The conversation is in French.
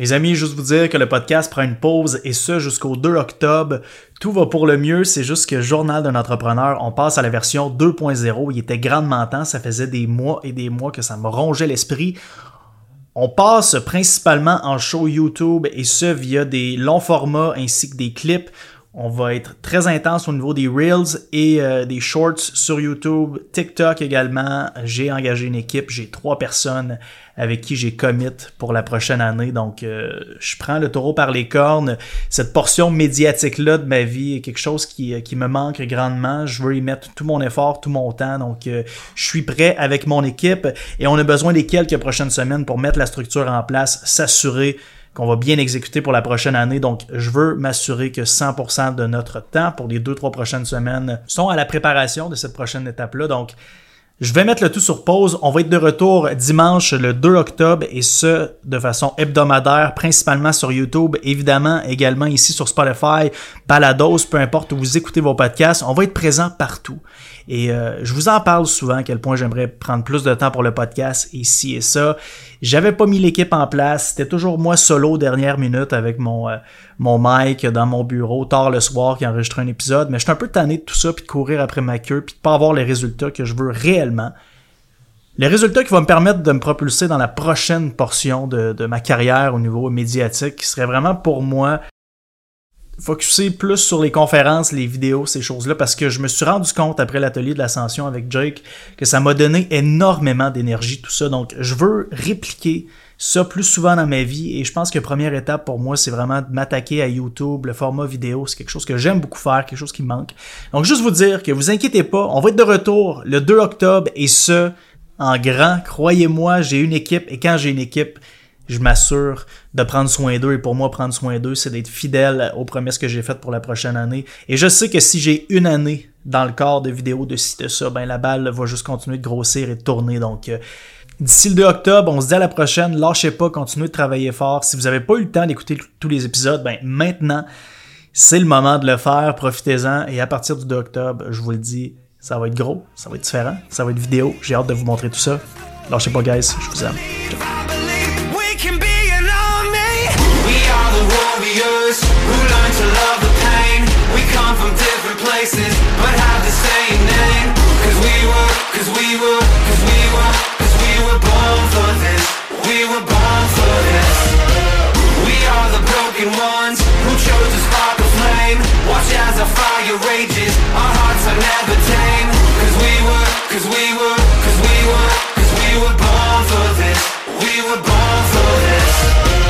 Les amis, juste vous dire que le podcast prend une pause et ce jusqu'au 2 octobre. Tout va pour le mieux, c'est juste que Journal d'un entrepreneur, on passe à la version 2.0. Il était grandement temps, ça faisait des mois et des mois que ça me rongeait l'esprit. On passe principalement en show YouTube et ce via des longs formats ainsi que des clips. On va être très intense au niveau des Reels et euh, des Shorts sur YouTube, TikTok également. J'ai engagé une équipe, j'ai trois personnes avec qui j'ai commit pour la prochaine année. Donc, euh, je prends le taureau par les cornes. Cette portion médiatique-là de ma vie est quelque chose qui, euh, qui, me manque grandement. Je veux y mettre tout mon effort, tout mon temps. Donc, je suis prêt avec mon équipe et on a besoin des quelques prochaines semaines pour mettre la structure en place, s'assurer qu'on va bien exécuter pour la prochaine année. Donc, je veux m'assurer que 100% de notre temps pour les deux, trois prochaines semaines sont à la préparation de cette prochaine étape-là. Donc, je vais mettre le tout sur pause. On va être de retour dimanche le 2 octobre et ce de façon hebdomadaire, principalement sur YouTube, évidemment également ici sur Spotify, Balados, peu importe où vous écoutez vos podcasts. On va être présent partout. Et euh, je vous en parle souvent à quel point j'aimerais prendre plus de temps pour le podcast ici et ça. J'avais pas mis l'équipe en place. C'était toujours moi solo dernière minute avec mon, euh, mon mic dans mon bureau tard le soir qui enregistrait un épisode. Mais je suis un peu tanné de tout ça puis de courir après ma queue puis de pas avoir les résultats que je veux réellement. Les résultats qui vont me permettre de me propulser dans la prochaine portion de, ma carrière au niveau médiatique, qui serait vraiment pour moi focuser plus sur les conférences, les vidéos, ces choses-là, parce que je me suis rendu compte après l'atelier de l'ascension avec Jake que ça m'a donné énormément d'énergie, tout ça. Donc, je veux répliquer ça plus souvent dans ma vie et je pense que première étape pour moi, c'est vraiment de m'attaquer à YouTube, le format vidéo. C'est quelque chose que j'aime beaucoup faire, quelque chose qui me manque. Donc, juste vous dire que vous inquiétez pas, on va être de retour le 2 octobre et ce, en grand. Croyez-moi, j'ai une équipe et quand j'ai une équipe, je m'assure de prendre soin d'eux. Et pour moi, prendre soin d'eux, c'est d'être fidèle aux promesses que j'ai faites pour la prochaine année. Et je sais que si j'ai une année dans le corps de vidéo de ci, ça, ben la balle va juste continuer de grossir et de tourner. Donc, euh, d'ici le 2 octobre, on se dit à la prochaine. Lâchez pas, continuez de travailler fort. Si vous n'avez pas eu le temps d'écouter tous les épisodes, ben maintenant, c'est le moment de le faire. Profitez-en. Et à partir du 2 octobre, je vous le dis, ça va être gros, ça va être différent, ça va être vidéo. J'ai hâte de vous montrer tout ça. Lâchez pas, guys. Je vous aime. We are the warriors who learn to love the pain. We come from different places but have the same name. Cause we were, cause we were, cause we were, cause we were born for this. We were born for this. We are the broken ones who chose to spark a flame. Watch as our fire rages, our hearts are never tame. Cause we were, cause we were, cause we were, cause we were born for this. We were born for this.